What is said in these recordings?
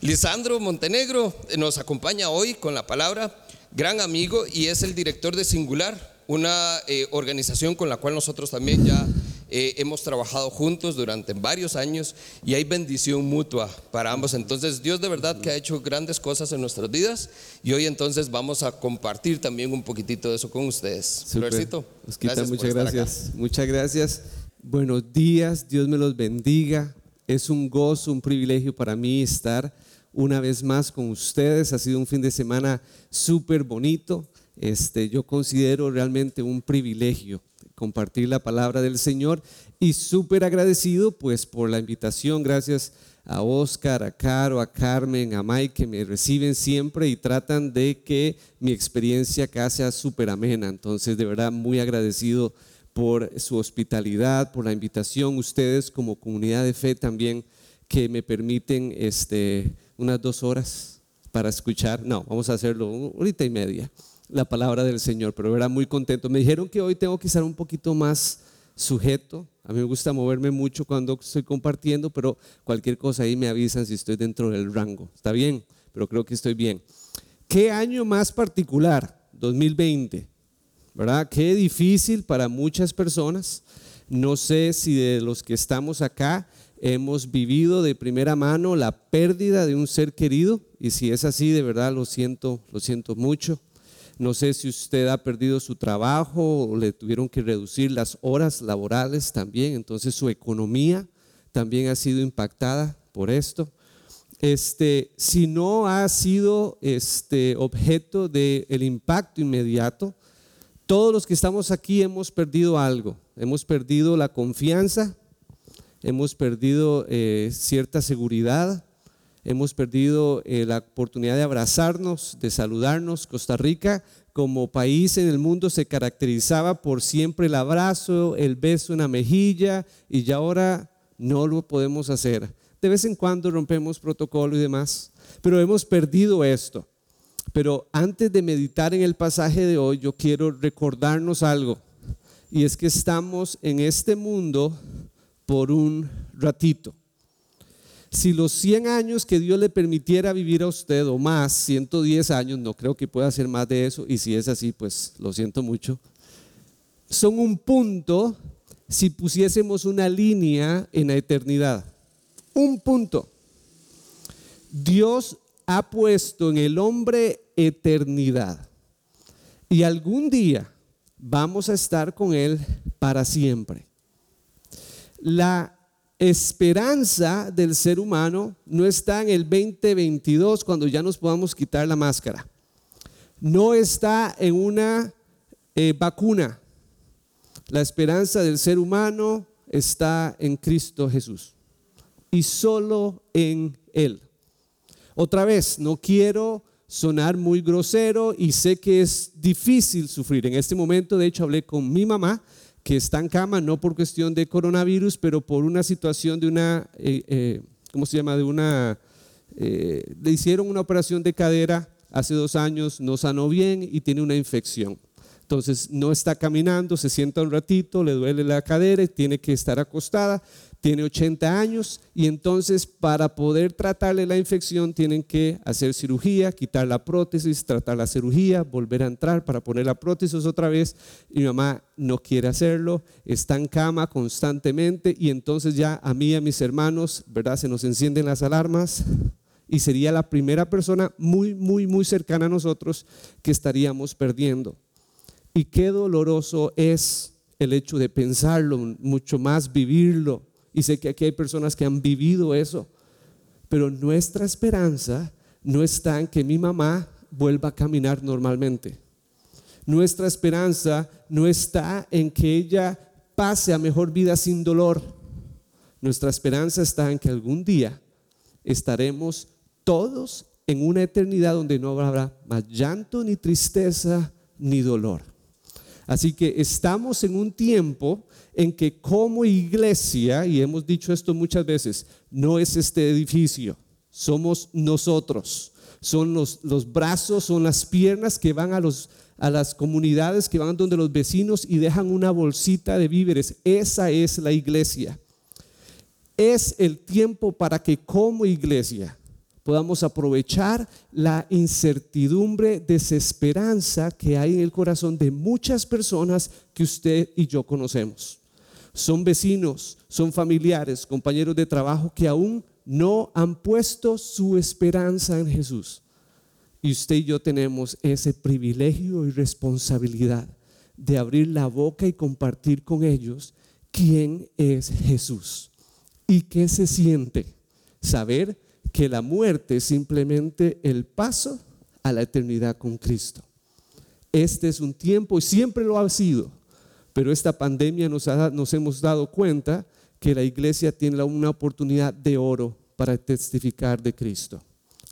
Lisandro Montenegro nos acompaña hoy con la palabra, gran amigo y es el director de Singular, una eh, organización con la cual nosotros también ya eh, hemos trabajado juntos durante varios años y hay bendición mutua para ambos. Entonces Dios de verdad que ha hecho grandes cosas en nuestras vidas y hoy entonces vamos a compartir también un poquitito de eso con ustedes. Florcito, muchas gracias. Muchas gracias. Buenos días, Dios me los bendiga. Es un gozo, un privilegio para mí estar una vez más con ustedes. Ha sido un fin de semana súper bonito. Este, yo considero realmente un privilegio compartir la palabra del Señor y súper agradecido pues por la invitación. Gracias a Oscar, a Caro, a Carmen, a Mike que me reciben siempre y tratan de que mi experiencia acá sea súper amena. Entonces de verdad muy agradecido por su hospitalidad, por la invitación. Ustedes como comunidad de fe también que me permiten este, unas dos horas para escuchar. No, vamos a hacerlo una horita y media la palabra del Señor, pero era muy contento. Me dijeron que hoy tengo que estar un poquito más sujeto. A mí me gusta moverme mucho cuando estoy compartiendo, pero cualquier cosa ahí me avisan si estoy dentro del rango. Está bien, pero creo que estoy bien. ¿Qué año más particular? 2020. ¿Verdad? Qué difícil para muchas personas. No sé si de los que estamos acá hemos vivido de primera mano la pérdida de un ser querido y si es así, de verdad lo siento, lo siento mucho. No sé si usted ha perdido su trabajo o le tuvieron que reducir las horas laborales también, entonces su economía también ha sido impactada por esto. Este, si no ha sido este objeto del el impacto inmediato, todos los que estamos aquí hemos perdido algo. Hemos perdido la confianza, hemos perdido eh, cierta seguridad, hemos perdido eh, la oportunidad de abrazarnos, de saludarnos. Costa Rica como país en el mundo se caracterizaba por siempre el abrazo, el beso en la mejilla y ya ahora no lo podemos hacer. De vez en cuando rompemos protocolo y demás, pero hemos perdido esto. Pero antes de meditar en el pasaje de hoy, yo quiero recordarnos algo. Y es que estamos en este mundo por un ratito si los 100 años que Dios le permitiera vivir a usted o más, 110 años, no creo que pueda ser más de eso, y si es así, pues lo siento mucho, son un punto si pusiésemos una línea en la eternidad. Un punto. Dios ha puesto en el hombre eternidad. Y algún día vamos a estar con Él para siempre. La esperanza del ser humano no está en el 2022 cuando ya nos podamos quitar la máscara. No está en una eh, vacuna. La esperanza del ser humano está en Cristo Jesús y solo en Él. Otra vez, no quiero sonar muy grosero y sé que es difícil sufrir. En este momento, de hecho, hablé con mi mamá que está en cama, no por cuestión de coronavirus, pero por una situación de una, eh, eh, ¿cómo se llama? De una, eh, le hicieron una operación de cadera hace dos años, no sanó bien y tiene una infección. Entonces no está caminando, se sienta un ratito, le duele la cadera y tiene que estar acostada tiene 80 años y entonces para poder tratarle la infección tienen que hacer cirugía, quitar la prótesis, tratar la cirugía, volver a entrar para poner la prótesis otra vez y mi mamá no quiere hacerlo, está en cama constantemente y entonces ya a mí y a mis hermanos, ¿verdad? Se nos encienden las alarmas y sería la primera persona muy, muy, muy cercana a nosotros que estaríamos perdiendo. Y qué doloroso es el hecho de pensarlo, mucho más vivirlo y sé que aquí hay personas que han vivido eso. Pero nuestra esperanza no está en que mi mamá vuelva a caminar normalmente. Nuestra esperanza no está en que ella pase a mejor vida sin dolor. Nuestra esperanza está en que algún día estaremos todos en una eternidad donde no habrá más llanto, ni tristeza, ni dolor. Así que estamos en un tiempo en que como iglesia, y hemos dicho esto muchas veces, no es este edificio, somos nosotros, son los, brazos, son las piernas que van a, los, a las comunidades, que van donde los vecinos y dejan una bolsita de víveres. Esa es la iglesia. Es el tiempo para que como iglesia podamos aprovechar la incertidumbre, desesperanza que hay en el corazón de muchas personas que usted y yo conocemos. Son vecinos, son familiares, compañeros de trabajo que aún no han puesto su esperanza en Jesús. Y usted y yo tenemos ese privilegio y responsabilidad de abrir la boca y compartir con ellos quién es Jesús y qué se siente saber que la muerte es simplemente el paso a la eternidad con Cristo. Este es un tiempo y siempre lo ha sido, pero esta pandemia nos, ha, nos hemos dado cuenta que la iglesia tiene una oportunidad de oro para testificar de Cristo.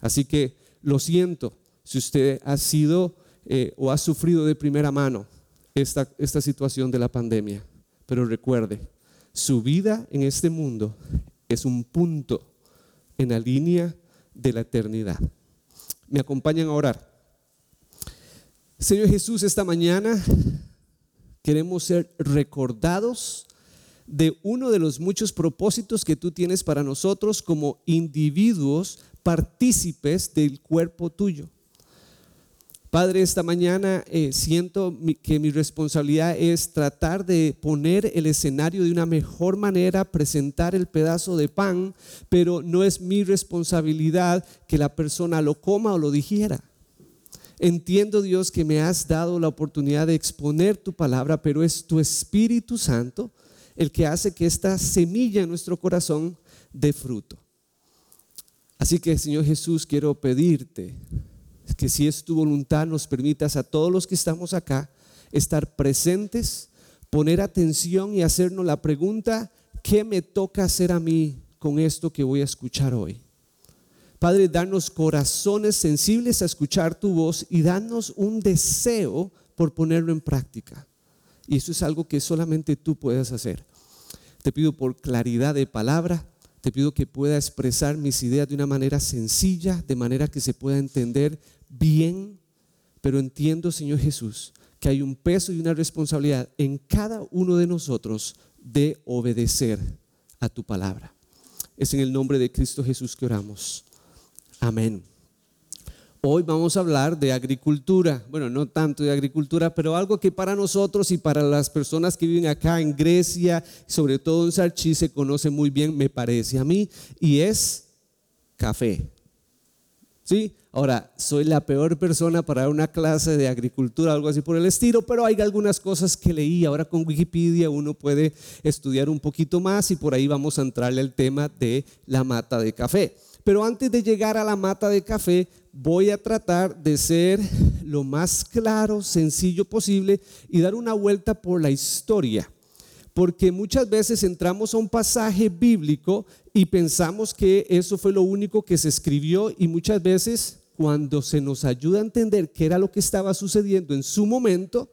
Así que lo siento si usted ha sido eh, o ha sufrido de primera mano esta, esta situación de la pandemia, pero recuerde, su vida en este mundo es un punto en la línea de la eternidad. Me acompañan a orar. Señor Jesús, esta mañana queremos ser recordados de uno de los muchos propósitos que tú tienes para nosotros como individuos partícipes del cuerpo tuyo. Padre, esta mañana eh, siento que mi responsabilidad es tratar de poner el escenario de una mejor manera, presentar el pedazo de pan, pero no es mi responsabilidad que la persona lo coma o lo digiera. Entiendo, Dios, que me has dado la oportunidad de exponer tu palabra, pero es tu Espíritu Santo el que hace que esta semilla en nuestro corazón dé fruto. Así que, Señor Jesús, quiero pedirte que si es tu voluntad nos permitas a todos los que estamos acá estar presentes, poner atención y hacernos la pregunta, ¿qué me toca hacer a mí con esto que voy a escuchar hoy? Padre, danos corazones sensibles a escuchar tu voz y danos un deseo por ponerlo en práctica. Y eso es algo que solamente tú puedes hacer. Te pido por claridad de palabra, te pido que pueda expresar mis ideas de una manera sencilla, de manera que se pueda entender bien, pero entiendo, Señor Jesús, que hay un peso y una responsabilidad en cada uno de nosotros de obedecer a tu palabra. Es en el nombre de Cristo Jesús que oramos. Amén. Hoy vamos a hablar de agricultura. Bueno, no tanto de agricultura, pero algo que para nosotros y para las personas que viven acá en Grecia, sobre todo en Sarchi, se conoce muy bien, me parece a mí, y es café. ¿Sí? Ahora, soy la peor persona para una clase de agricultura, algo así por el estilo, pero hay algunas cosas que leí. Ahora con Wikipedia uno puede estudiar un poquito más y por ahí vamos a entrarle al tema de la mata de café. Pero antes de llegar a la mata de café, voy a tratar de ser lo más claro, sencillo posible y dar una vuelta por la historia porque muchas veces entramos a un pasaje bíblico y pensamos que eso fue lo único que se escribió y muchas veces cuando se nos ayuda a entender qué era lo que estaba sucediendo en su momento,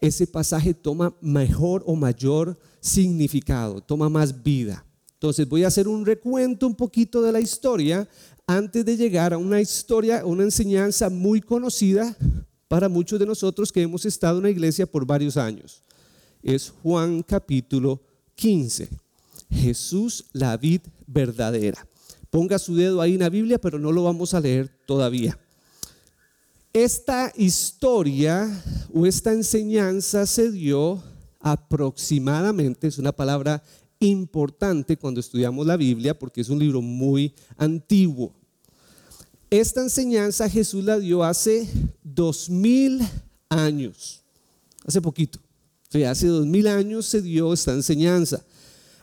ese pasaje toma mejor o mayor significado, toma más vida. Entonces voy a hacer un recuento un poquito de la historia antes de llegar a una historia, una enseñanza muy conocida para muchos de nosotros que hemos estado en la iglesia por varios años. Es Juan capítulo 15. Jesús la vid verdadera. Ponga su dedo ahí en la Biblia, pero no lo vamos a leer todavía. Esta historia o esta enseñanza se dio aproximadamente, es una palabra importante cuando estudiamos la Biblia porque es un libro muy antiguo. Esta enseñanza Jesús la dio hace dos mil años, hace poquito. hace dos mil años se dio esta enseñanza.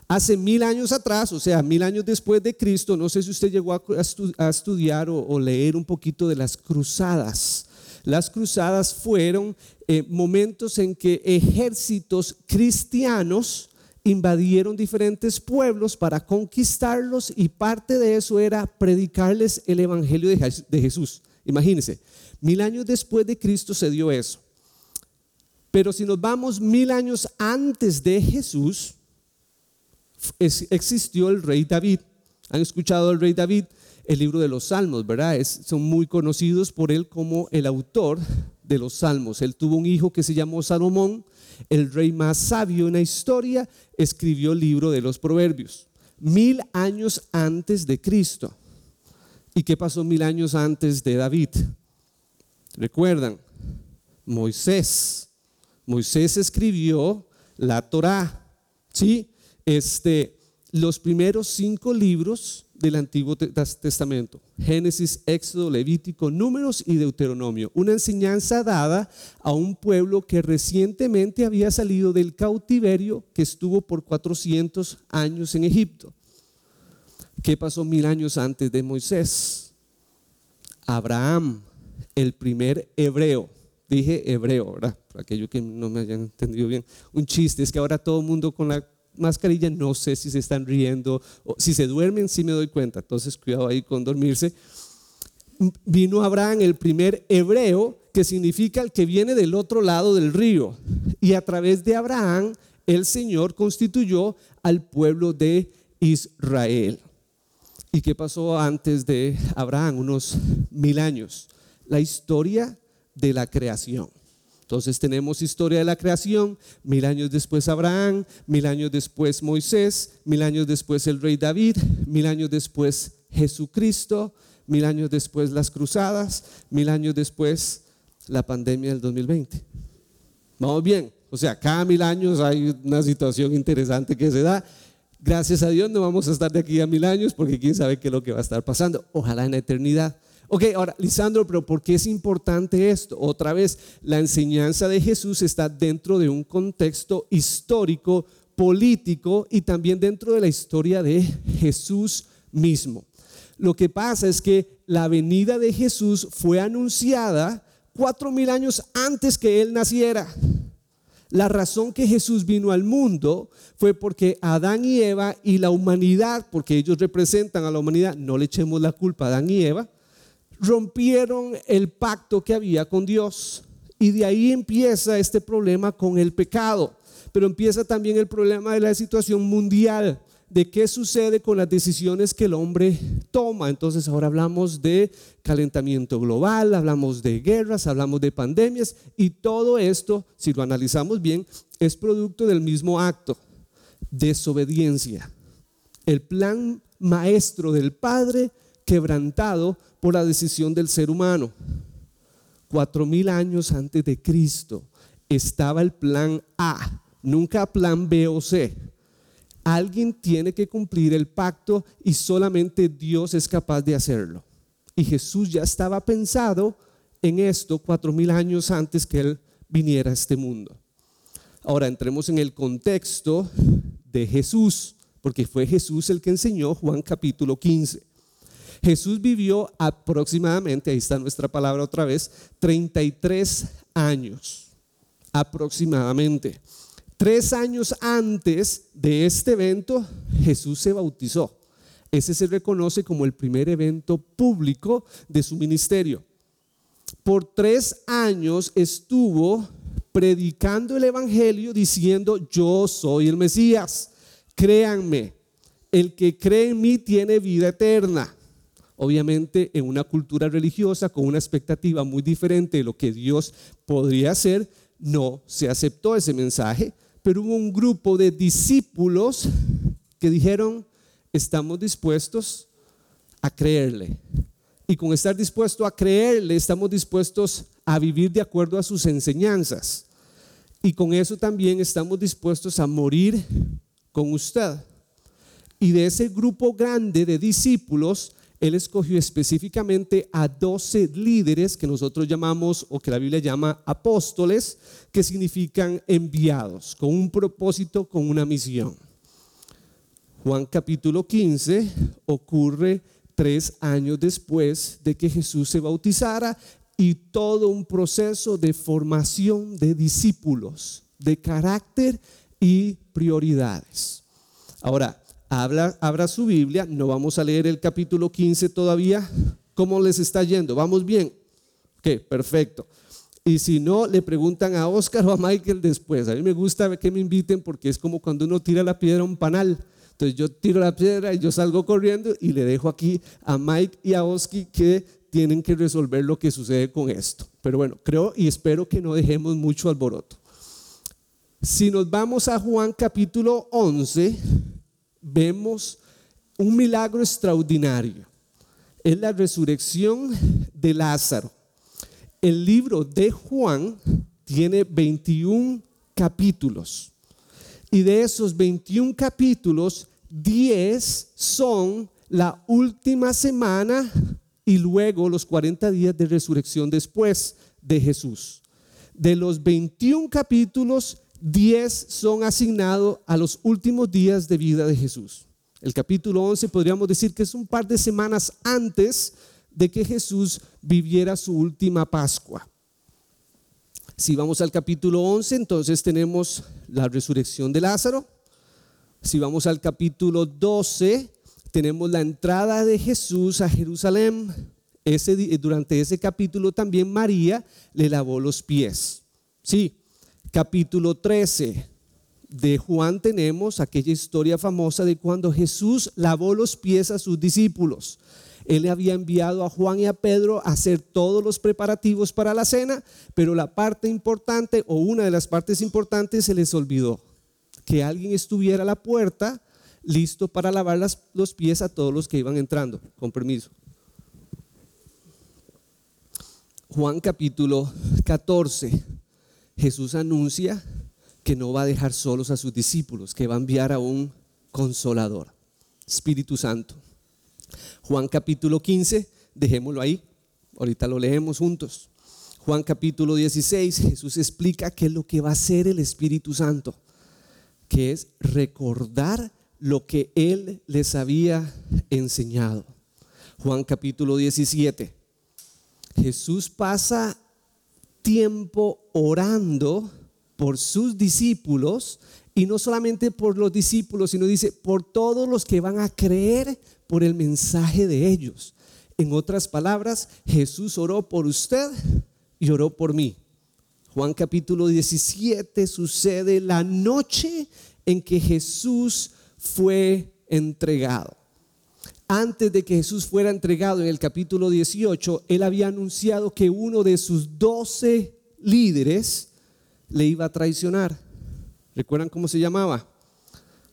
Hace mil años atrás, o sea, mil años después de Cristo, no sé si usted llegó a, estudiar o, leer un poquito de las cruzadas. Las cruzadas fueron eh, momentos en que ejércitos cristianos invadieron diferentes pueblos para conquistarlos y parte de eso era predicarles el Evangelio de Jesús. Imagínense, mil años después de Cristo se dio eso. Pero si nos vamos mil años antes de Jesús, existió el rey David. ¿Han escuchado el rey David? El libro de los salmos, ¿verdad? son muy conocidos por él como el autor de los salmos. Él tuvo un hijo que se llamó Salomón, el rey más sabio en la historia, escribió el libro de los proverbios, mil años antes de Cristo. ¿Y qué pasó mil años antes de David? ¿Recuerdan? Moisés. Moisés escribió la Torá. ¿Sí? Este, los primeros cinco libros del Antiguo Testamento. Génesis, Éxodo, Levítico, Números y Deuteronomio. Una enseñanza dada a un pueblo que recientemente había salido del cautiverio que estuvo por 400 años en Egipto. ¿Qué pasó mil años antes de Moisés? Abraham, el primer hebreo. Dije hebreo, ¿verdad? Para aquellos que no me hayan entendido bien. Un chiste, es que ahora todo el mundo con la mascarilla, no sé si se están riendo, o si se duermen, sí me doy cuenta, entonces cuidado ahí con dormirse. Vino Abraham, el primer hebreo, que significa el que viene del otro lado del río. Y a través de Abraham, el Señor constituyó al pueblo de Israel. ¿Y qué pasó antes de Abraham? Unos mil años. La historia de la creación. Entonces tenemos historia de la creación, mil años después Abraham, mil años después Moisés, mil años después el rey David, mil años después Jesucristo, mil años después las cruzadas, mil años después la pandemia del 2020. Vamos bien, o sea, cada mil años hay una situación interesante que se da. Gracias a Dios no vamos a estar de aquí a mil años porque quién sabe qué es lo que va a estar pasando. Ojalá en la eternidad. Ok, ahora, Lisandro, pero ¿por qué es importante esto? Otra vez, la enseñanza de Jesús está dentro de un contexto histórico, político y también dentro de la historia de Jesús mismo. Lo que pasa es que la venida de Jesús fue anunciada cuatro mil años antes que él naciera. La razón que Jesús vino al mundo fue porque Adán y Eva y la humanidad, porque ellos representan a la humanidad, no le echemos la culpa a Adán y Eva, rompieron el pacto que había con Dios. Y de ahí empieza este problema con el pecado. Pero empieza también el problema de la situación mundial, de qué sucede con las decisiones que el hombre toma. Entonces ahora hablamos de calentamiento global, hablamos de guerras, hablamos de pandemias y todo esto, si lo analizamos bien, es producto del mismo acto, desobediencia. El plan maestro del Padre quebrantado por la decisión del ser humano. Cuatro mil años antes de Cristo estaba el plan A, nunca plan B o C. Alguien tiene que cumplir el pacto y solamente Dios es capaz de hacerlo. Y Jesús ya estaba pensado en esto cuatro mil años antes que Él viniera a este mundo. Ahora entremos en el contexto de Jesús, porque fue Jesús el que enseñó Juan capítulo 15. Jesús vivió aproximadamente, ahí está nuestra palabra otra vez, 33 años, aproximadamente. Tres años antes de este evento, Jesús se bautizó. Ese se reconoce como el primer evento público de su ministerio. Por tres años estuvo predicando el Evangelio diciendo, yo soy el Mesías. Créanme, el que cree en mí tiene vida eterna obviamente en una cultura religiosa con una expectativa muy diferente de lo que Dios podría hacer, no se aceptó ese mensaje, pero hubo un grupo de discípulos que dijeron, estamos dispuestos a creerle. Y con estar dispuesto a creerle, estamos dispuestos a vivir de acuerdo a sus enseñanzas. Y con eso también estamos dispuestos a morir con usted. Y de ese grupo grande de discípulos, él escogió específicamente a 12 líderes que nosotros llamamos o que la Biblia llama apóstoles, que significan enviados, con un propósito, con una misión. Juan capítulo 15 ocurre tres años después de que Jesús se bautizara y todo un proceso de formación de discípulos, de carácter y prioridades. Ahora, Habla, abra su Biblia, no vamos a leer el capítulo 15 todavía. ¿Cómo les está yendo? ¿Vamos bien? Ok, perfecto. Y si no, le preguntan a Oscar o a Michael después. A mí me gusta que me inviten porque es como cuando uno tira la piedra a un panal. Entonces yo tiro la piedra y yo salgo corriendo y le dejo aquí a Mike y a Oski que tienen que resolver lo que sucede con esto. Pero bueno, creo y espero que no dejemos mucho alboroto. Si nos vamos a Juan capítulo 11, vemos un milagro extraordinario. es la resurrección de Lázaro. El libro de Juan tiene 21 capítulos. Y de esos 21 capítulos, 10 son la última semana y luego los 40 días de resurrección después de Jesús. De los 21 capítulos, 10 son asignados a los últimos días de vida de Jesús. El capítulo 11 podríamos decir que es un par de semanas antes de que Jesús viviera su última Pascua. Si vamos al capítulo 11, entonces tenemos la resurrección de Lázaro. Si vamos al capítulo 12, tenemos la entrada de Jesús a Jerusalén. Ese, durante ese capítulo también María le lavó los pies. Sí, capítulo 13, de Juan tenemos aquella historia famosa de cuando Jesús lavó los pies a sus discípulos. Él le había enviado a Juan y a Pedro a hacer todos los preparativos para la cena, pero la parte importante o una de las partes importantes se les olvidó, que alguien estuviera a la puerta listo para lavar los pies a todos los que iban entrando. Con permiso. Juan capítulo 14, Jesús anuncia que no va a dejar solos a sus discípulos, que va a enviar a un consolador, Espíritu Santo. Juan capítulo 15, dejémoslo ahí, ahorita lo leemos juntos. Juan capítulo 16, Jesús explica qué es lo que va a hacer el Espíritu Santo, que es recordar lo que Él les había enseñado. Juan capítulo 17, Jesús pasa tiempo orando por sus discípulos y no solamente por los discípulos, sino dice por todos los que van a creer por el mensaje de ellos. En otras palabras, Jesús oró por usted y oró por mí. Juan capítulo 17 sucede la noche en que Jesús fue entregado. Antes de que Jesús fuera entregado en el capítulo 18, él había anunciado que uno de sus doce líderes le iba a traicionar. ¿Recuerdan cómo se llamaba?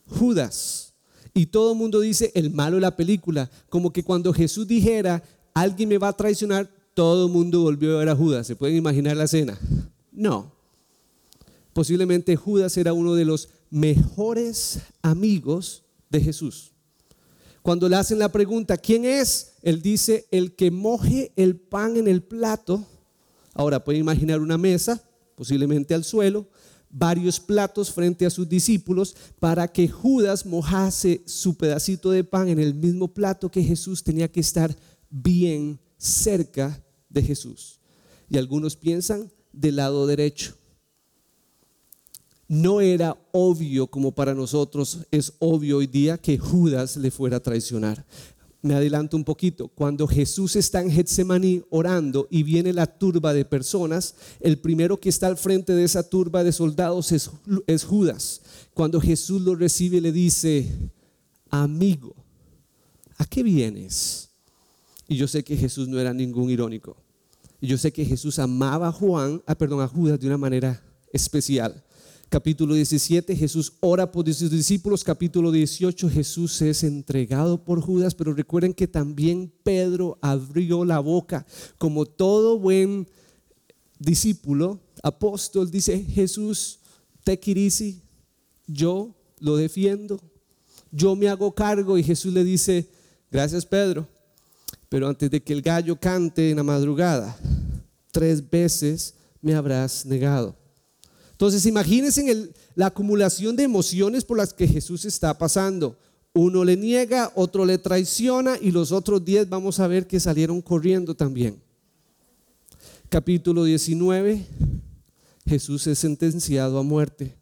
Judas. Y todo el mundo dice el malo de la película, como que cuando Jesús dijera, alguien me va a traicionar, todo el mundo volvió a ver a Judas. ¿Se pueden imaginar la escena? No. Posiblemente Judas era uno de los mejores amigos de Jesús. Cuando le hacen la pregunta, ¿quién es? Él dice, el que moje el pan en el plato. Ahora pueden imaginar una mesa posiblemente al suelo, varios platos frente a sus discípulos para que Judas mojase su pedacito de pan en el mismo plato que Jesús tenía que estar bien cerca de Jesús. Y algunos piensan del lado derecho. No era obvio como para nosotros es obvio hoy día que Judas le fuera a traicionar me adelanto un poquito, cuando Jesús está en Getsemaní orando y viene la turba de personas, el primero que está al frente de esa turba de soldados es, Judas. Cuando Jesús lo recibe le dice, amigo, ¿a qué vienes? Y yo sé que Jesús no era ningún irónico. Yo sé que Jesús amaba a Juan, ah, perdón, a Judas de una manera especial capítulo 17, Jesús ora por sus discípulos, capítulo 18, Jesús es entregado por Judas, pero recuerden que también Pedro abrió la boca, como todo buen discípulo, apóstol, dice Jesús, te quirisi, yo lo defiendo, yo me hago cargo y Jesús le dice, gracias Pedro, pero antes de que el gallo cante en la madrugada, tres veces me habrás negado. Entonces imagínense en la acumulación de emociones por las que Jesús está pasando. Uno le niega, otro le traiciona y los otros diez vamos a ver que salieron corriendo también. Capítulo 19, Jesús es sentenciado a muerte.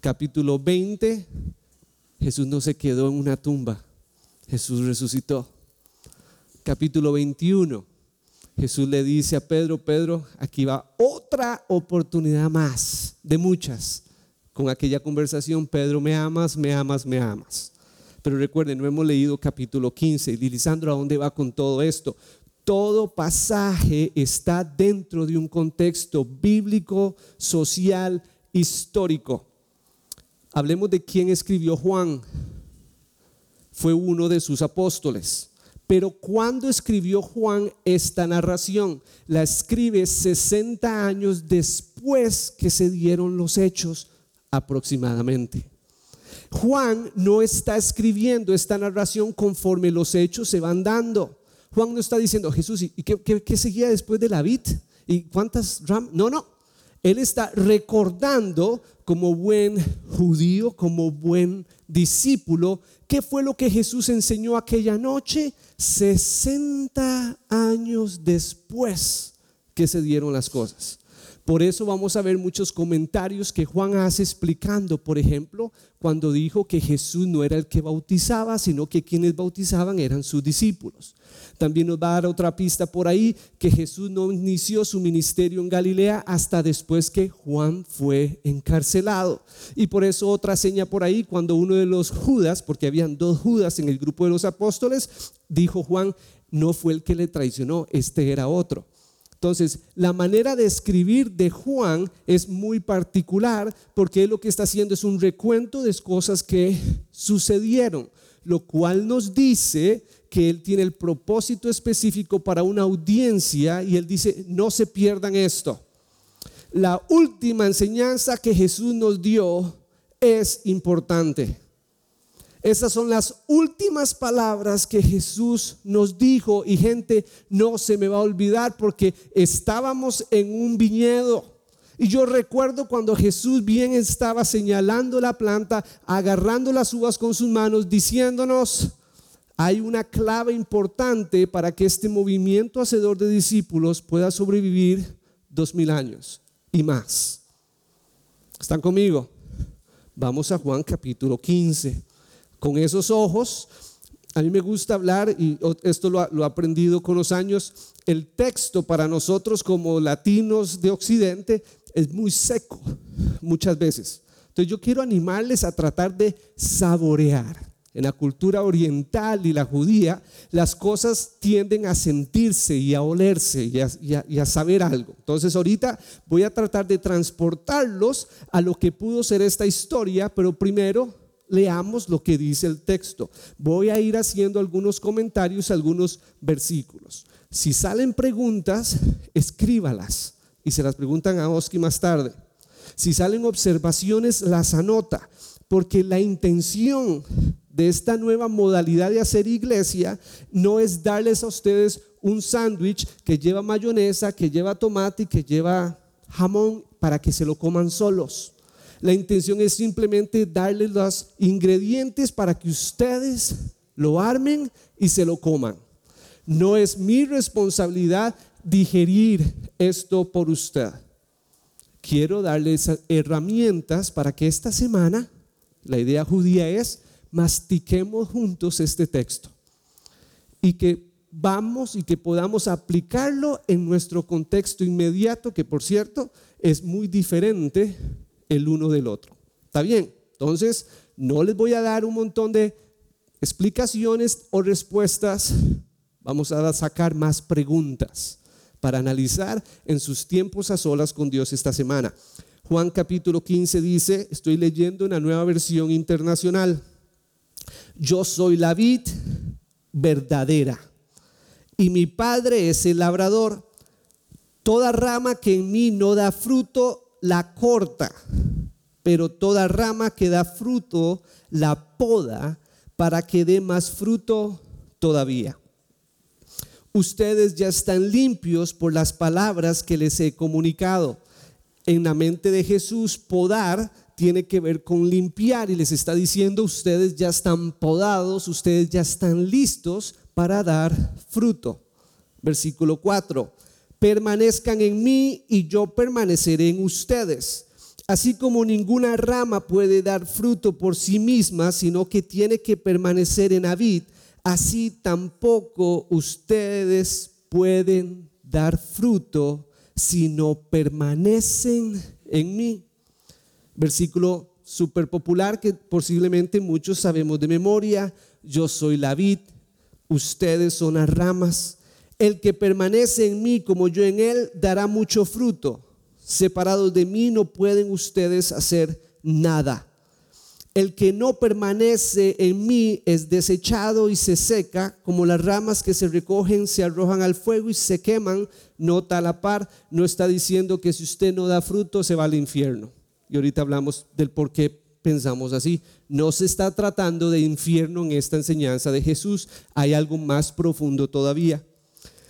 Capítulo 20, Jesús no se quedó en una tumba, Jesús resucitó. Capítulo 21, Jesús le dice a Pedro, Pedro, aquí va otra oportunidad más de muchas. Con aquella conversación, Pedro, me amas, me amas, me amas. Pero recuerden, no hemos leído capítulo 15. Y Lisandro, ¿a dónde va con todo esto? Todo pasaje está dentro de un contexto bíblico, social, histórico. Hablemos de quién escribió Juan. Fue uno de sus apóstoles Pero cuando escribió Juan esta narración, la escribe 60 años después que se dieron los hechos aproximadamente. Juan no está escribiendo esta narración conforme los hechos se van dando. Juan no está diciendo, Jesús, ¿y qué, seguía después de la vid? ¿Y cuántas ram? No, no. Él está recordando como buen judío, como buen discípulo, qué fue lo que Jesús enseñó aquella noche, 60 años después que se dieron las cosas. Por eso vamos a ver muchos comentarios que Juan hace explicando, por ejemplo, cuando dijo que Jesús no era el que bautizaba, sino que quienes bautizaban eran sus discípulos. También nos va a dar otra pista por ahí que Jesús no inició su ministerio en Galilea hasta después que Juan fue encarcelado. Y por eso otra seña por ahí, cuando uno de los Judas, porque habían dos Judas en el grupo de los apóstoles, dijo Juan, no fue el que le traicionó, este era otro. Entonces, la manera de escribir de Juan es muy particular porque lo que está haciendo es un recuento de cosas que sucedieron, lo cual nos dice que él tiene el propósito específico para una audiencia y él dice, no se pierdan esto. La última enseñanza que Jesús nos dio es importante. Esas son las últimas palabras que Jesús nos dijo y gente no se me va a olvidar porque estábamos en un viñedo. Y yo recuerdo cuando Jesús bien estaba señalando la planta, agarrando las uvas con sus manos, diciéndonos, hay una clave importante para que este movimiento hacedor de discípulos pueda sobrevivir dos mil años y más. ¿Están conmigo? Vamos a Juan capítulo 15 con esos ojos. A mí me gusta hablar, y esto lo, he aprendido con los años, el texto para nosotros como latinos de Occidente es muy seco muchas veces. Entonces yo quiero animarles a tratar de saborear. En la cultura oriental y la judía, las cosas tienden a sentirse y a olerse y a, y a, saber algo. Entonces ahorita voy a tratar de transportarlos a lo que pudo ser esta historia, pero primero leamos lo que dice el texto. Voy a ir haciendo algunos comentarios, algunos versículos. Si salen preguntas, escríbalas y se las preguntan a Oski más tarde. Si salen observaciones, las anota, porque la intención de esta nueva modalidad de hacer iglesia no es darles a ustedes un sándwich que lleva mayonesa, que lleva tomate y que lleva jamón para que se lo coman solos. La intención es simplemente darles los ingredientes para que ustedes lo armen y se lo coman. No es mi responsabilidad digerir esto por usted. Quiero darles herramientas para que esta semana, la idea judía es, mastiquemos juntos este texto y que vamos y que podamos aplicarlo en nuestro contexto inmediato, que por cierto es muy diferente el uno del otro. ¿Está bien? Entonces, no les voy a dar un montón de explicaciones o respuestas. Vamos a sacar más preguntas para analizar en sus tiempos a solas con Dios esta semana. Juan capítulo 15 dice, estoy leyendo una nueva versión internacional. Yo soy la vid verdadera y mi padre es el labrador. Toda rama que en mí no da fruto, la corta, pero toda rama que da fruto la poda para que dé más fruto todavía. Ustedes ya están limpios por las palabras que les he comunicado. En la mente de Jesús, podar tiene que ver con limpiar y les está diciendo, ustedes ya están podados, ustedes ya están listos para dar fruto. Versículo 4 permanezcan en mí y yo permaneceré en ustedes. Así como ninguna rama puede dar fruto por sí misma, sino que tiene que permanecer en David, así tampoco ustedes pueden dar fruto si no permanecen en mí. Versículo súper popular que posiblemente muchos sabemos de memoria. Yo soy la vid, ustedes son las ramas. El que permanece en mí como yo en él dará mucho fruto. Separados de mí no pueden ustedes hacer nada. El que no permanece en mí es desechado y se seca, como las ramas que se recogen, se arrojan al fuego y se queman. Nota a la par, no está diciendo que si usted no da fruto se va al infierno. Y ahorita hablamos del por qué pensamos así. No se está tratando de infierno en esta enseñanza de Jesús. Hay algo más profundo todavía.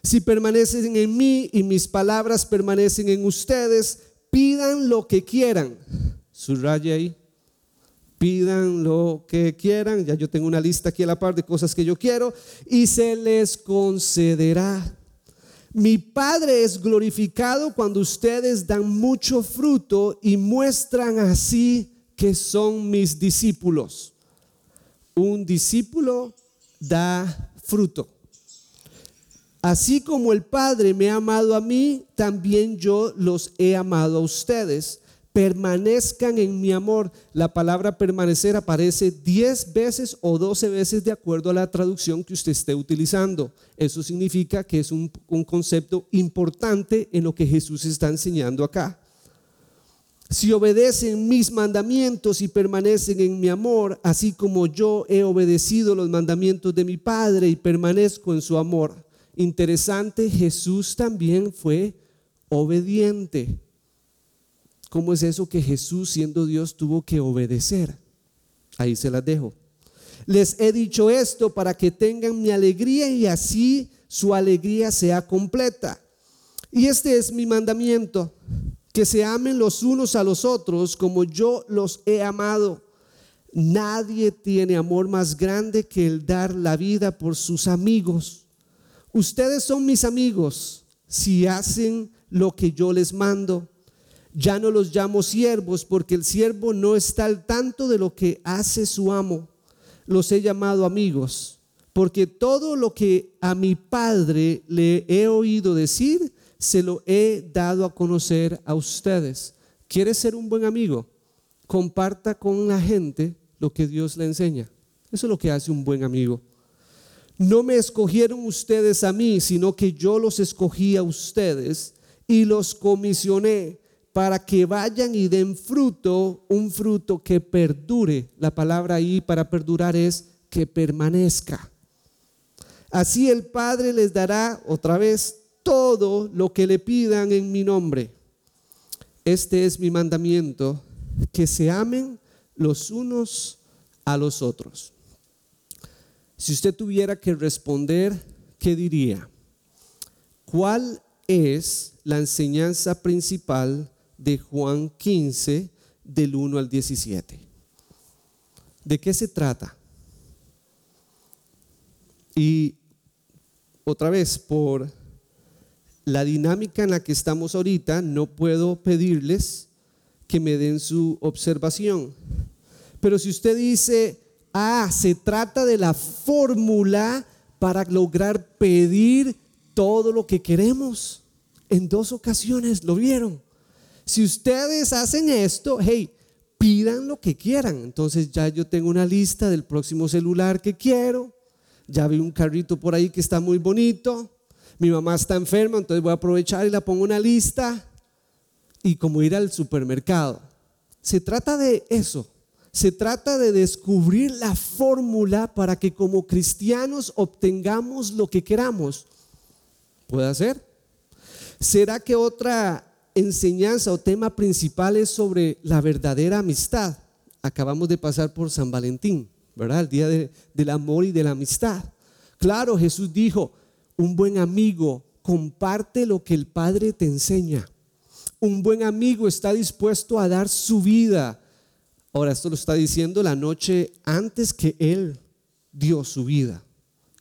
Si permanecen en mí y mis palabras permanecen en ustedes, pidan lo que quieran. Subraya ahí pidan lo que quieran, ya yo tengo una lista aquí a la par de cosas que yo quiero, y se les concederá. Mi Padre es glorificado cuando ustedes dan mucho fruto y muestran así que son mis discípulos. Un discípulo da fruto. Así como el Padre me ha amado a mí, también yo los he amado a ustedes permanezcan en mi amor. La palabra permanecer aparece 10 veces o 12 veces de acuerdo a la traducción que usted esté utilizando. Eso significa que es un, concepto importante en lo que Jesús está enseñando acá. Si obedecen mis mandamientos y permanecen en mi amor, así como yo he obedecido los mandamientos de mi Padre y permanezco en su amor. Interesante, Jesús también fue obediente. ¿Cómo es eso que Jesús, siendo Dios, tuvo que obedecer? Ahí se las dejo. Les he dicho esto para que tengan mi alegría y así su alegría sea completa. Y este es mi mandamiento, que se amen los unos a los otros como yo los he amado. Nadie tiene amor más grande que el dar la vida por sus amigos. Ustedes son mis amigos si hacen lo que yo les mando. Ya no los llamo siervos porque el siervo no está al tanto de lo que hace su amo. Los he llamado amigos porque todo lo que a mi padre le he oído decir, se lo he dado a conocer a ustedes. ¿Quiere ser un buen amigo? Comparta con la gente lo que Dios le enseña. Eso es lo que hace un buen amigo. No me escogieron ustedes a mí, sino que yo los escogí a ustedes y los comisioné para que vayan y den fruto, un fruto que perdure. La palabra ahí para perdurar es que permanezca. Así el Padre les dará otra vez todo lo que le pidan en mi nombre. Este es mi mandamiento, que se amen los unos a los otros. Si usted tuviera que responder, ¿qué diría? ¿Cuál es la enseñanza principal de Juan 15, del 1 al 17. ¿De qué se trata? Y otra vez, por la dinámica en la que estamos ahorita, no puedo pedirles que me den su observación. Pero si usted dice, ah, se trata de la fórmula para lograr pedir todo lo que queremos, en dos ocasiones lo vieron. Si ustedes hacen esto, hey, pidan lo que quieran. Entonces ya yo tengo una lista del próximo celular que quiero. Ya vi un carrito por ahí que está muy bonito. Mi mamá está enferma, entonces voy a aprovechar y la pongo una lista. Y como ir al supermercado. Se trata de eso. Se trata de descubrir la fórmula para que como cristianos obtengamos lo que queramos. ¿Puede ser? ¿Será que otra enseñanza o tema principal es sobre la verdadera amistad. Acabamos de pasar por San Valentín, ¿verdad? El día del amor y de la amistad. Claro, Jesús dijo, un buen amigo comparte lo que el Padre te enseña. Un buen amigo está dispuesto a dar su vida. Ahora, esto lo está diciendo la noche antes que Él dio su vida.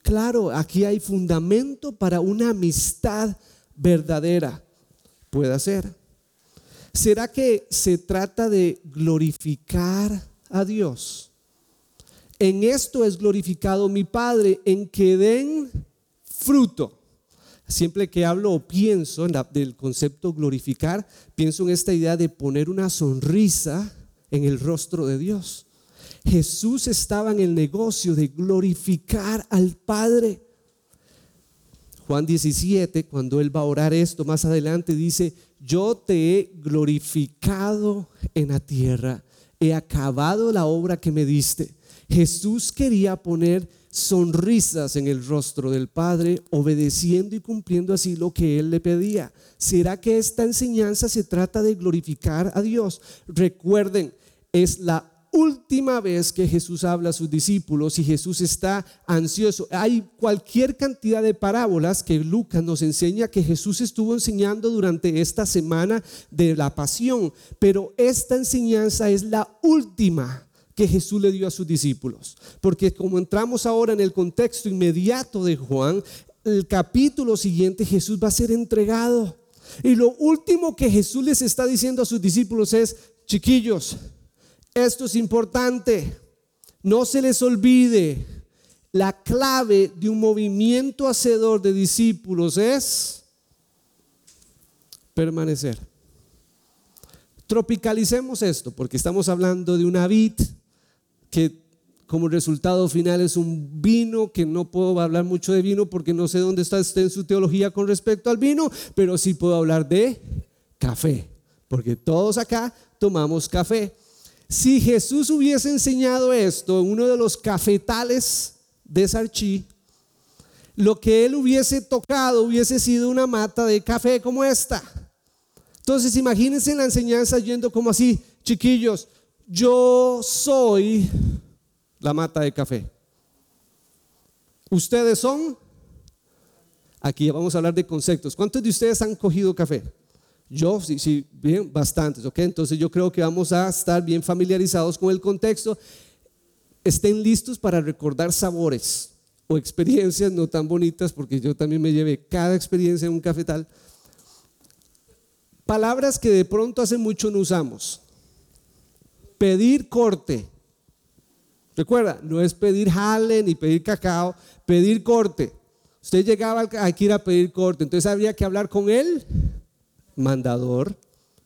Claro, aquí hay fundamento para una amistad verdadera pueda ser. ¿Será que se trata de glorificar a Dios? En esto es glorificado mi Padre, en que den fruto. Siempre que hablo o pienso en del concepto glorificar, pienso en esta idea de poner una sonrisa en el rostro de Dios. Jesús estaba en el negocio de glorificar al Padre. Juan 17, cuando él va a orar esto más adelante, dice, yo te he glorificado en la tierra, he acabado la obra que me diste. Jesús quería poner sonrisas en el rostro del Padre, obedeciendo y cumpliendo así lo que Él le pedía. ¿Será que esta enseñanza se trata de glorificar a Dios? Recuerden, es la última vez que Jesús habla a sus discípulos y Jesús está ansioso. Hay cualquier cantidad de parábolas que Lucas nos enseña que Jesús estuvo enseñando durante esta semana de la pasión, pero esta enseñanza es la última que Jesús le dio a sus discípulos. Porque como entramos ahora en el contexto inmediato de Juan, el capítulo siguiente Jesús va a ser entregado. Y lo último que Jesús les está diciendo a sus discípulos es, chiquillos, esto es importante. No se les olvide, la clave de un movimiento hacedor de discípulos es permanecer. Tropicalicemos esto, porque estamos hablando de una vid que como resultado final es un vino, que no puedo hablar mucho de vino porque no sé dónde está usted en su teología con respecto al vino, pero sí puedo hablar de café, porque todos acá tomamos café. Si Jesús hubiese enseñado esto en uno de los cafetales de Sarchi, lo que él hubiese tocado hubiese sido una mata de café como esta. Entonces imagínense la enseñanza yendo como así, chiquillos, yo soy la mata de café. Ustedes son, aquí vamos a hablar de conceptos. ¿Cuántos de ustedes han cogido café? Yo, sí, sí, bien, bastantes, ¿ok? Entonces yo creo que vamos a estar bien familiarizados con el contexto. Estén listos para recordar sabores o experiencias no tan bonitas, porque yo también me llevé cada experiencia en un cafetal. Palabras que de pronto hace mucho no usamos. Pedir corte. Recuerda, no es pedir jale ni pedir cacao, pedir corte. Usted llegaba aquí a pedir corte, entonces habría que hablar con él mandador,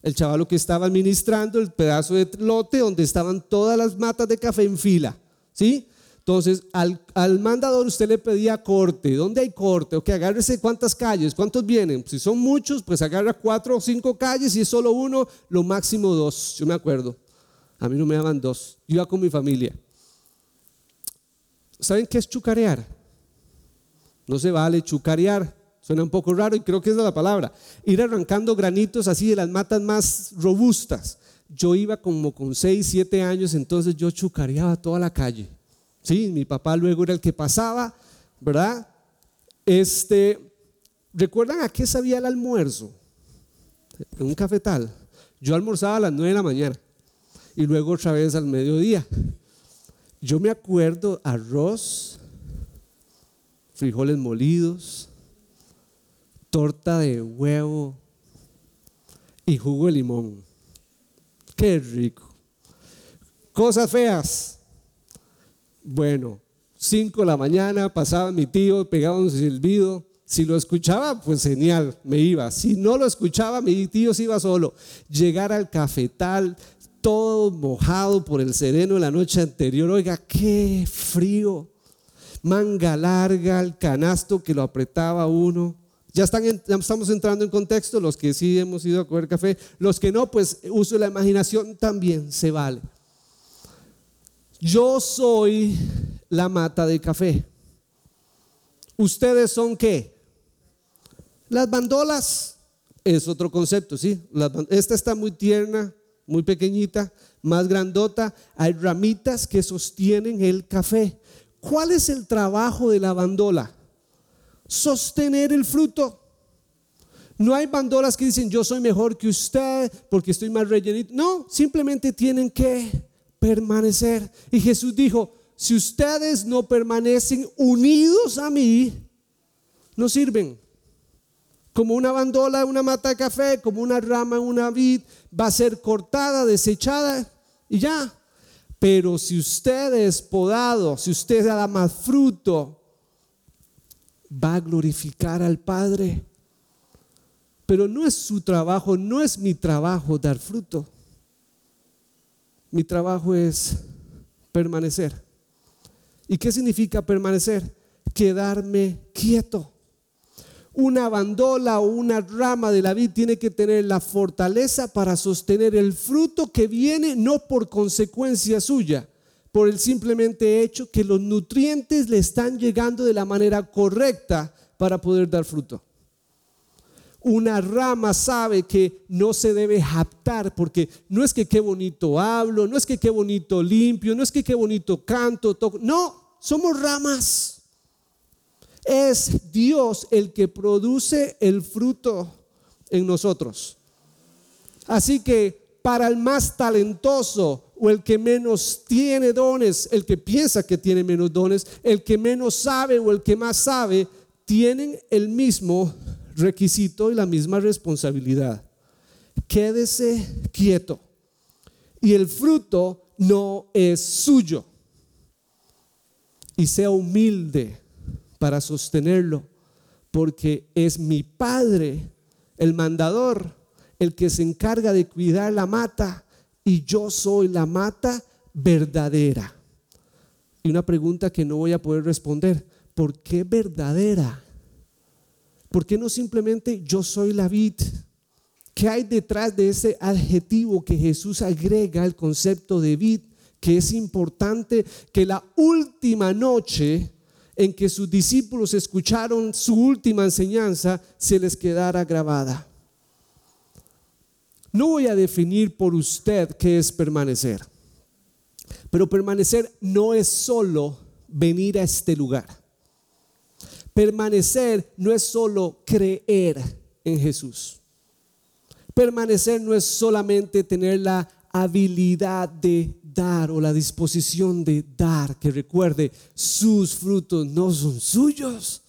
el chavalo que estaba administrando el pedazo de lote donde estaban todas las matas de café en fila, ¿sí? Entonces, al, mandador usted le pedía corte. ¿Dónde hay corte? Ok, agárrese cuántas calles, cuántos vienen. Si son muchos, pues agarra cuatro o cinco calles. Si es solo uno, lo máximo dos. Yo me acuerdo. A mí no me daban dos. Yo iba con mi familia. ¿Saben qué es chucarear? No se vale chucarear. Suena un poco raro y creo que es la palabra. Ir arrancando granitos así de las matas más robustas. Yo iba como con 6, 7 años, entonces yo chucareaba toda la calle. Sí, mi papá luego era el que pasaba, ¿verdad? Este, ¿recuerdan a qué sabía el almuerzo? En un cafetal. Yo almorzaba a las 9 de la mañana y luego otra vez al mediodía. Yo me acuerdo arroz, frijoles molidos, torta de huevo y jugo de limón. Qué rico. Cosas feas. Bueno, 5 de la mañana pasaba mi tío, pegaba un silbido. Si lo escuchaba, pues genial, me iba. Si no lo escuchaba, mi tío se iba solo. Llegar al cafetal, todo mojado por el sereno de la noche anterior. Oiga, qué frío. Manga larga, el canasto que lo apretaba uno. Ya, estamos entrando en contexto, los que sí hemos ido a comer café, los que no, pues uso la imaginación también se vale. Yo soy la mata de café. ¿Ustedes son qué? Las bandolas es otro concepto, ¿sí? Esta está muy tierna, muy pequeñita, más grandota. Hay ramitas que sostienen el café. ¿Cuál es el trabajo de la bandola? Sostener el fruto. No hay bandolas que dicen yo soy mejor que usted porque estoy más rellenito. No, simplemente tienen que permanecer. Y Jesús dijo, si ustedes no permanecen unidos a mí, no sirven. Como una bandola, una mata de café, como una rama, una vid, va a ser cortada, desechada y ya. Pero si usted es podado, si usted da más fruto, va a glorificar al Padre. Pero no es su trabajo, no es mi trabajo dar fruto. Mi trabajo es permanecer. ¿Y qué significa permanecer? Quedarme quieto. Una bandola o una rama de la vid tiene que tener la fortaleza para sostener el fruto que viene no por consecuencia suya, por el simplemente hecho que los nutrientes le están llegando de la manera correcta para poder dar fruto. Una rama sabe que no se debe japtar porque no es que qué bonito hablo, no es que qué bonito limpio, no es que qué bonito canto, toco. no, somos ramas. Es Dios el que produce el fruto en nosotros. Así que para el más talentoso, o el que menos tiene dones, el que piensa que tiene menos dones, el que menos sabe o el que más sabe, tienen el mismo requisito y la misma responsabilidad. Quédese quieto. Y el fruto no es suyo. Y sea humilde para sostenerlo, porque es mi Padre, el mandador, el que se encarga de cuidar la mata y yo soy la mata verdadera. Y una pregunta que no voy a poder responder, ¿por qué verdadera? ¿Por qué no simplemente yo soy la vid? ¿Qué hay detrás de ese adjetivo que Jesús agrega al concepto de vid? Que es importante que la última noche en que sus discípulos escucharon su última enseñanza se les quedara grabada. No voy a definir por usted qué es permanecer, pero permanecer no es solo venir a este lugar. Permanecer no es solo creer en Jesús. Permanecer no es solamente tener la habilidad de dar o la disposición de dar, que recuerde, sus frutos no son suyos,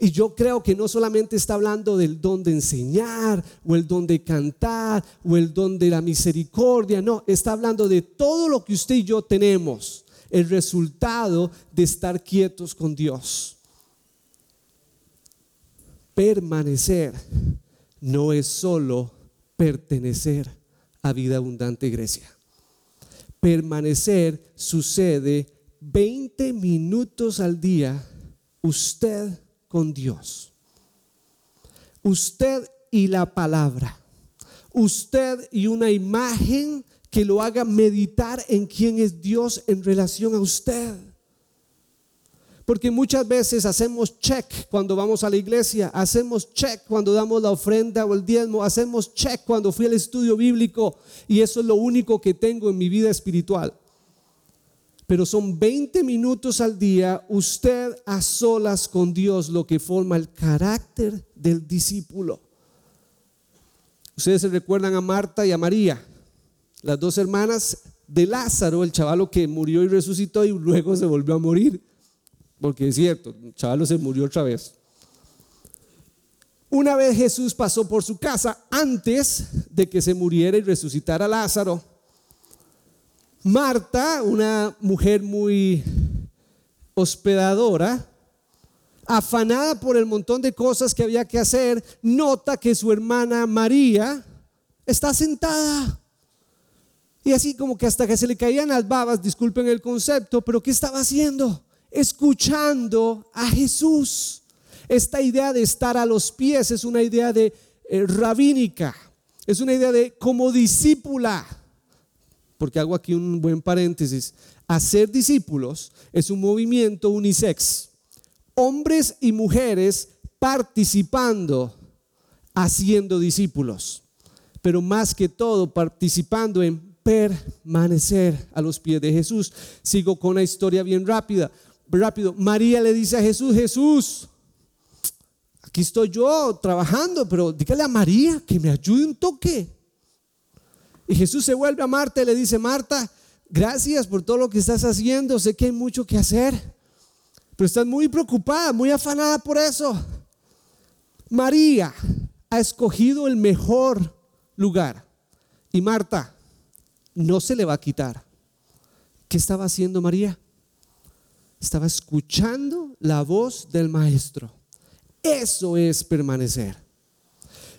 y yo creo que no solamente está hablando del don de enseñar o el don de cantar o el don de la misericordia, no, está hablando de todo lo que usted y yo tenemos, el resultado de estar quietos con Dios. Permanecer no es solo pertenecer a vida abundante Grecia. Permanecer sucede 20 minutos al día. Usted con Dios. Usted y la palabra. Usted y una imagen que lo haga meditar en quién es Dios en relación a usted. Porque muchas veces hacemos check cuando vamos a la iglesia, hacemos check cuando damos la ofrenda o el diezmo, hacemos check cuando fui al estudio bíblico y eso es lo único que tengo en mi vida espiritual pero son 20 minutos al día usted a solas con Dios, lo que forma el carácter del discípulo. Ustedes se recuerdan a Marta y a María, las dos hermanas de Lázaro, el chavalo que murió y resucitó y luego se volvió a morir, porque es cierto, el chavalo se murió otra vez. Una vez Jesús pasó por su casa antes de que se muriera y resucitara Lázaro Marta, una mujer muy hospedadora, afanada por el montón de cosas que había que hacer, nota que su hermana María está sentada. Y así como que hasta que se le caían las babas, disculpen el concepto, pero ¿qué estaba haciendo? Escuchando a Jesús. Esta idea de estar a los pies es una idea de eh, rabínica, es una idea de como discípula porque hago aquí un buen paréntesis, hacer discípulos es un movimiento unisex. Hombres y mujeres participando, haciendo discípulos, pero más que todo participando en permanecer a los pies de Jesús. Sigo con una historia bien rápida. Rápido, María le dice a Jesús, Jesús, aquí estoy yo trabajando, pero dígale a María que me ayude un toque. Y Jesús se vuelve a Marta y le dice, Marta, gracias por todo lo que estás haciendo, sé que hay mucho que hacer, pero estás muy preocupada, muy afanada por eso. María ha escogido el mejor lugar y Marta no se le va a quitar. ¿Qué estaba haciendo María? Estaba escuchando la voz del maestro. Eso es permanecer.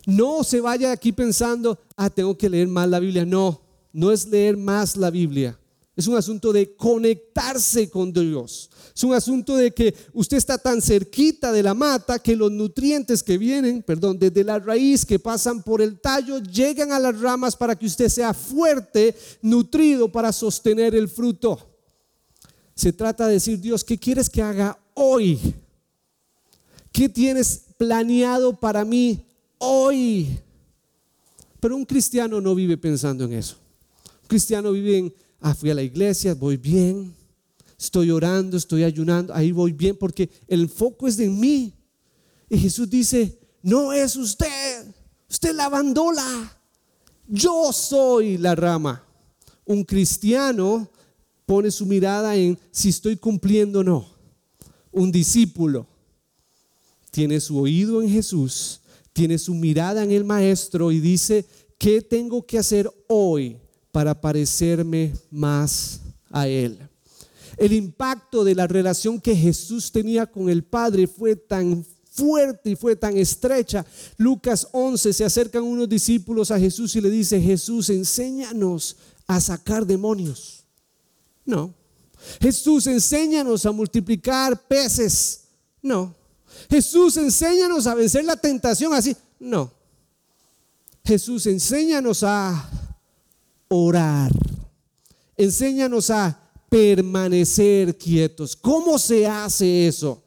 No se vaya aquí pensando, ah, tengo que leer más la Biblia. No, no es leer más la Biblia, Es un asunto de conectarse con Dios. Es un asunto de que usted está tan cerquita de la mata que los nutrientes que vienen, perdón, desde la raíz que pasan por el tallo, llegan a las ramas para que usted sea fuerte, nutrido para sostener el fruto. Se trata de decir, Dios, ¿qué quieres que haga hoy? ¿Qué tienes planeado para mí hoy? Pero un cristiano no vive pensando en eso. Un cristiano vive en ah, fui a la iglesia, voy bien, estoy orando, estoy ayunando, ahí voy bien porque el foco es en mí. Y Jesús dice, no es usted, usted la bandola, yo soy la rama. Un cristiano pone su mirada en si estoy cumpliendo o no. Un discípulo tiene su oído en Jesús, tiene su mirada en el Maestro y dice, ¿qué tengo que hacer hoy para parecerme más a Él. El impacto de la relación que Jesús tenía con el Padre fue tan fuerte y fue tan estrecha. Lucas 11 se acercan unos discípulos a Jesús y le dice, Jesús, enséñanos a sacar demonios. No. Jesús, enséñanos a multiplicar peces. No. Jesús, enséñanos a vencer la tentación así. No. Jesús, enséñanos a orar. Enséñanos a permanecer quietos. ¿Cómo se hace eso?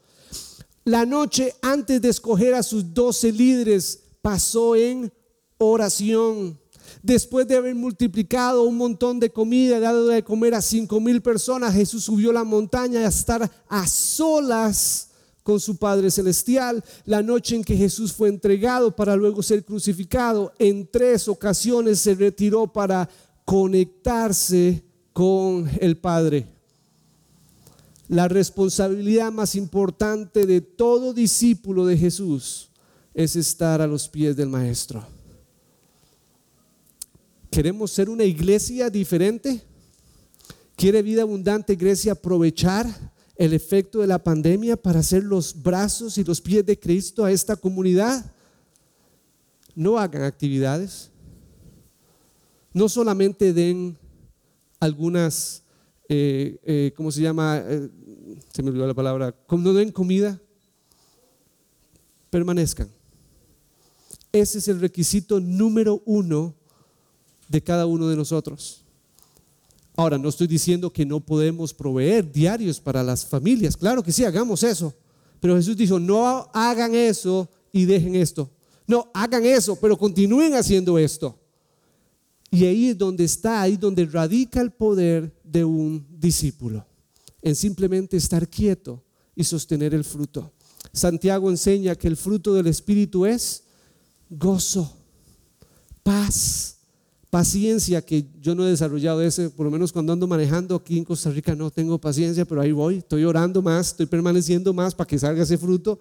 La noche antes de escoger a sus doce líderes pasó en oración. Después de haber multiplicado un montón de comida, dado de comer a cinco mil personas, Jesús subió la montaña a estar a solas con su Padre Celestial. La noche en que Jesús fue entregado para luego ser crucificado, en tres ocasiones se retiró para conectarse con el Padre. La responsabilidad más importante de todo discípulo de Jesús es estar a los pies del Maestro. ¿Queremos ser una iglesia diferente? ¿Quiere vida abundante Grecia aprovechar el efecto de la pandemia para hacer los brazos y los pies de Cristo a esta comunidad? No hagan actividades, no solamente den algunas, eh, eh, ¿cómo se llama? Eh, se me olvidó la palabra, no den comida, permanezcan. Ese es el requisito número uno de cada uno de nosotros. Ahora, no estoy diciendo que no podemos proveer diarios para las familias. Claro que sí, hagamos eso. Pero Jesús dijo, no hagan eso y dejen esto. No, hagan eso, pero continúen haciendo esto. Y ahí es donde está, ahí donde radica el poder de un discípulo, en simplemente estar quieto y sostener el fruto. Santiago enseña que el fruto del Espíritu es gozo, paz, paciencia, que yo no he desarrollado ese, por lo menos cuando ando manejando aquí en Costa Rica no tengo paciencia, pero ahí voy, estoy orando más, estoy permaneciendo más para que salga ese fruto.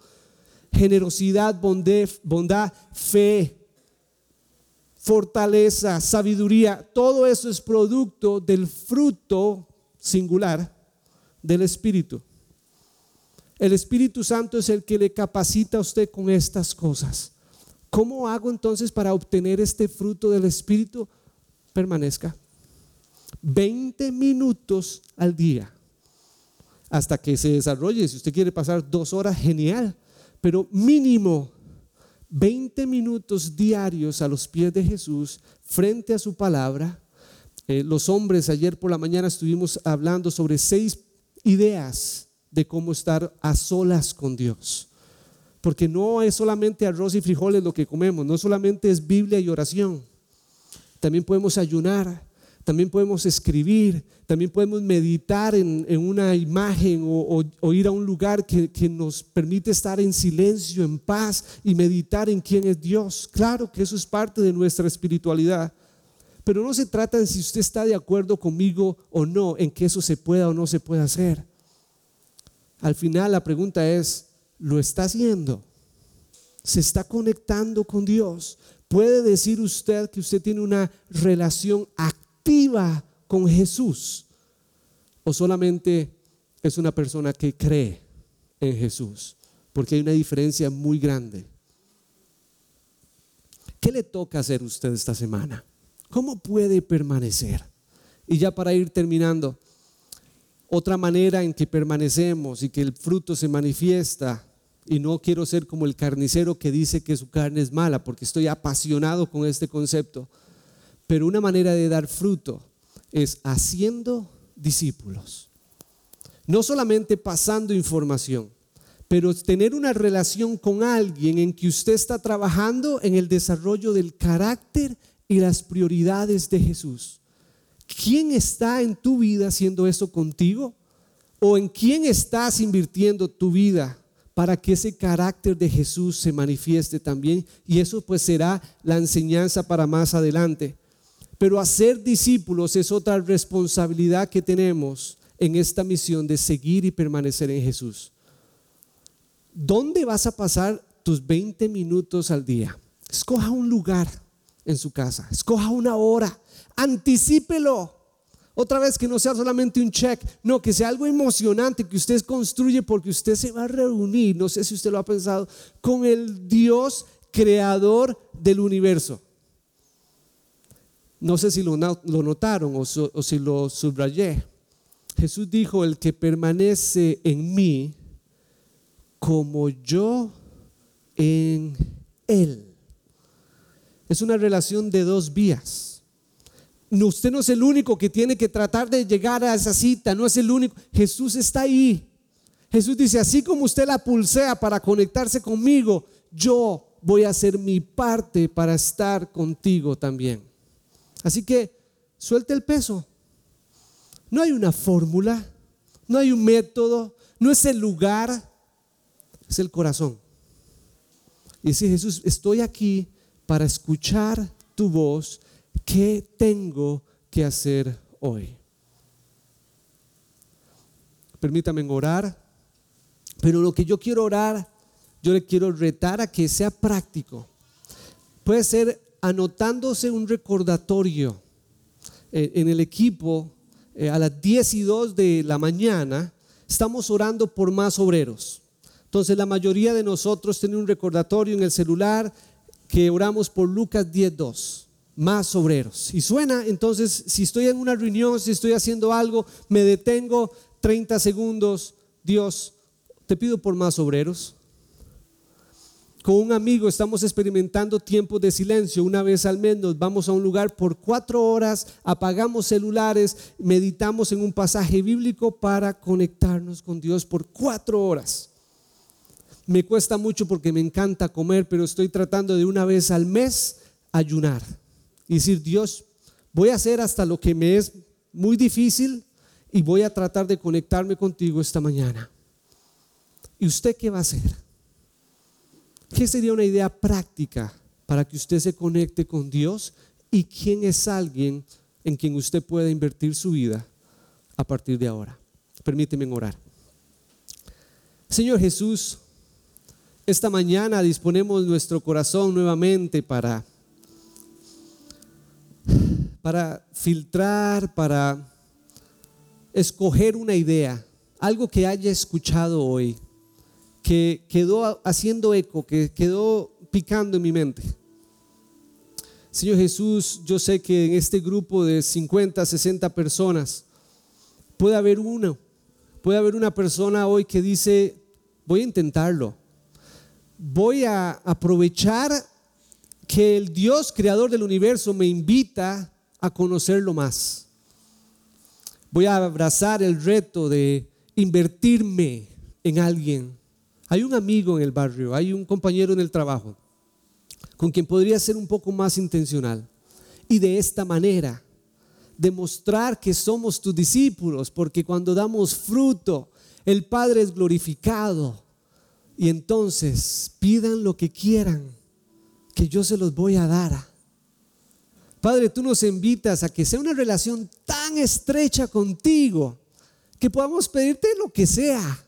Generosidad, bondad, bondad fe, fortaleza, sabiduría, todo eso es producto del fruto singular del Espíritu. El Espíritu Santo es el que le capacita a usted con estas cosas. ¿Cómo hago entonces para obtener este fruto del Espíritu? Permanezca 20 minutos al día hasta que se desarrolle. Si usted quiere pasar dos horas, genial, pero mínimo 20 minutos diarios a los pies de Jesús, frente a su palabra. Eh, los hombres ayer por la mañana estuvimos hablando sobre seis ideas de cómo estar a solas con Dios. Porque no es solamente arroz y frijoles lo que comemos, no solamente es Biblia y oración. También podemos ayunar, también podemos escribir, también podemos meditar en, una imagen o, ir a un lugar que, que, nos permite estar en silencio, en paz y meditar en quién es Dios. Claro que eso es parte de nuestra espiritualidad, pero no se trata de si usted está de acuerdo conmigo o no en que eso se pueda o no se pueda hacer. Al final la pregunta es, ¿lo está haciendo? ¿Se está conectando con Dios? ¿Puede decir usted que usted tiene una relación activa? con Jesús o solamente es una persona que cree en Jesús, porque hay una diferencia muy grande. ¿Qué le toca hacer usted esta semana? ¿Cómo puede permanecer? Y ya para ir terminando, otra manera en que permanecemos y que el fruto se manifiesta, y no quiero ser como el carnicero que dice que su carne es mala, porque estoy apasionado con este concepto, pero una manera de dar fruto es haciendo discípulos. No solamente pasando información, pero tener una relación con alguien en que usted está trabajando en el desarrollo del carácter y las prioridades de Jesús. ¿Quién está en tu vida haciendo eso contigo? ¿O en quién estás invirtiendo tu vida para que ese carácter de Jesús se manifieste también? Y eso pues será la enseñanza para más adelante. Pero hacer discípulos es otra responsabilidad que tenemos en esta misión de seguir y permanecer en Jesús. ¿Dónde vas a pasar tus 20 minutos al día? Escoja un lugar en su casa, escoja una hora, anticípelo. Otra vez que no sea solamente un check, no, que sea algo emocionante que usted construye porque usted se va a reunir, no sé si usted lo ha pensado, con el Dios creador del universo. No sé si lo, notaron o, si lo subrayé. Jesús dijo, el que permanece en mí, como yo en él. Es una relación de dos vías. Usted no es el único que tiene que tratar de llegar a esa cita, no es el único. Jesús está ahí. Jesús dice, así como usted la pulsea para conectarse conmigo, yo voy a hacer mi parte para estar contigo también. Así que suelte el peso. No hay una fórmula, no hay un método, no es el lugar, es el corazón. Y dice Jesús, estoy aquí para escuchar tu voz. ¿Qué tengo que hacer hoy? Permítame orar, pero lo que yo quiero orar, yo le quiero retar a que sea práctico. Puede ser anotándose un recordatorio eh, en el equipo eh, a las 10 y 2 de la mañana, estamos orando por más obreros. Entonces la mayoría de nosotros tiene un recordatorio en el celular que oramos por Lucas 10.2, más obreros. Y suena, entonces si estoy en una reunión, si estoy haciendo algo, me detengo 30 segundos, Dios, te pido por más obreros con un amigo estamos experimentando tiempos de silencio. Una vez al menos vamos a un lugar por cuatro horas, apagamos celulares, meditamos en un pasaje bíblico para conectarnos con Dios por cuatro horas. Me cuesta mucho porque me encanta comer, pero estoy tratando de una vez al mes ayunar y decir, Dios, voy a hacer hasta lo que me es muy difícil y voy a tratar de conectarme contigo esta mañana. ¿Y usted qué va a hacer? ¿Qué sería una idea práctica para que usted se conecte con Dios y quién es alguien en quien usted pueda invertir su vida a partir de ahora? Permíteme orar. Señor Jesús, esta mañana disponemos nuestro corazón nuevamente para para filtrar, para escoger una idea, algo que haya escuchado hoy que quedó haciendo eco, que quedó picando en mi mente. Señor Jesús, yo sé que en este grupo de 50, 60 personas puede haber uno, puede haber una persona hoy que dice, voy a intentarlo, voy a aprovechar que el Dios creador del universo me invita a conocerlo más. Voy a abrazar el reto de invertirme en alguien hay un amigo en el barrio, hay un compañero en el trabajo con quien podría ser un poco más intencional. Y de esta manera, demostrar que somos tus discípulos, porque cuando damos fruto, el Padre es glorificado. Y entonces pidan lo que quieran, que yo se los voy a dar. Padre, tú nos invitas a que sea una relación tan estrecha contigo, que podamos pedirte lo que sea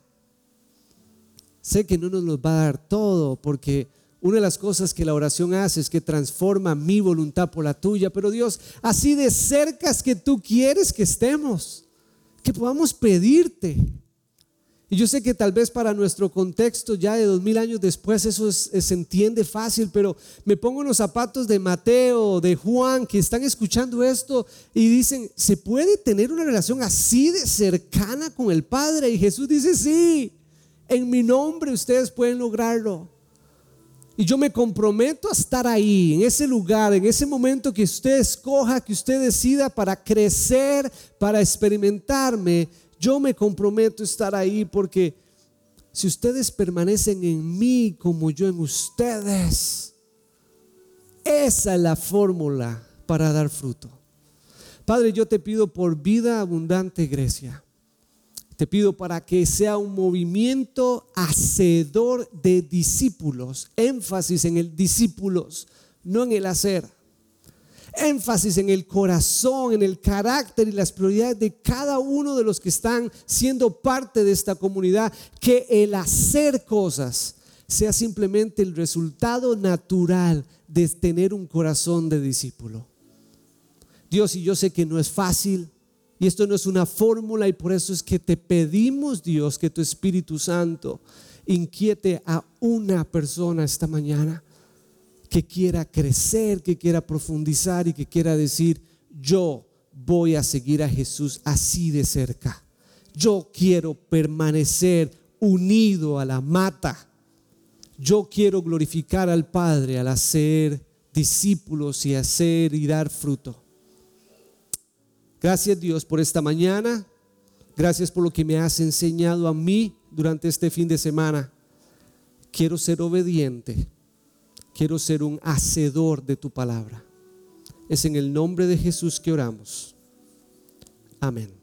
Sé que no nos los va a dar todo porque una de las cosas que la oración hace es que transforma mi voluntad por la tuya, pero Dios, así de cerca es que tú quieres que estemos, que podamos pedirte. Y yo sé que tal vez para nuestro contexto ya de dos mil años después eso se entiende fácil, pero me pongo en los zapatos de Mateo, de Juan, que están escuchando esto y dicen, ¿se puede tener una relación así de cercana con el Padre? Y Jesús dice, sí, en mi nombre ustedes pueden lograrlo. Y yo me comprometo a estar ahí, en ese lugar, en ese momento que usted escoja, que usted decida para crecer, para experimentarme yo me comprometo a estar ahí porque si ustedes permanecen en mí como yo en ustedes, esa es la fórmula para dar fruto. Padre, yo te pido por vida abundante, Grecia. Te pido para que sea un movimiento hacedor de discípulos, énfasis en el discípulos, no en el hacer énfasis en el corazón, en el carácter y las prioridades de cada uno de los que están siendo parte de esta comunidad, que el hacer cosas sea simplemente el resultado natural de tener un corazón de discípulo. Dios, y yo sé que no es fácil, y esto no es una fórmula, y por eso es que te pedimos, Dios, que tu Espíritu Santo inquiete a una persona esta mañana que quiera crecer, que quiera profundizar y que quiera decir, yo voy a seguir a Jesús así de cerca. Yo quiero permanecer unido a la mata. Yo quiero glorificar al Padre al hacer discípulos y hacer y dar fruto. Gracias Dios por esta mañana. Gracias por lo que me has enseñado a mí durante este fin de semana. Quiero ser obediente Quiero ser un hacedor de tu palabra. Es en el nombre de Jesús que oramos. Amén.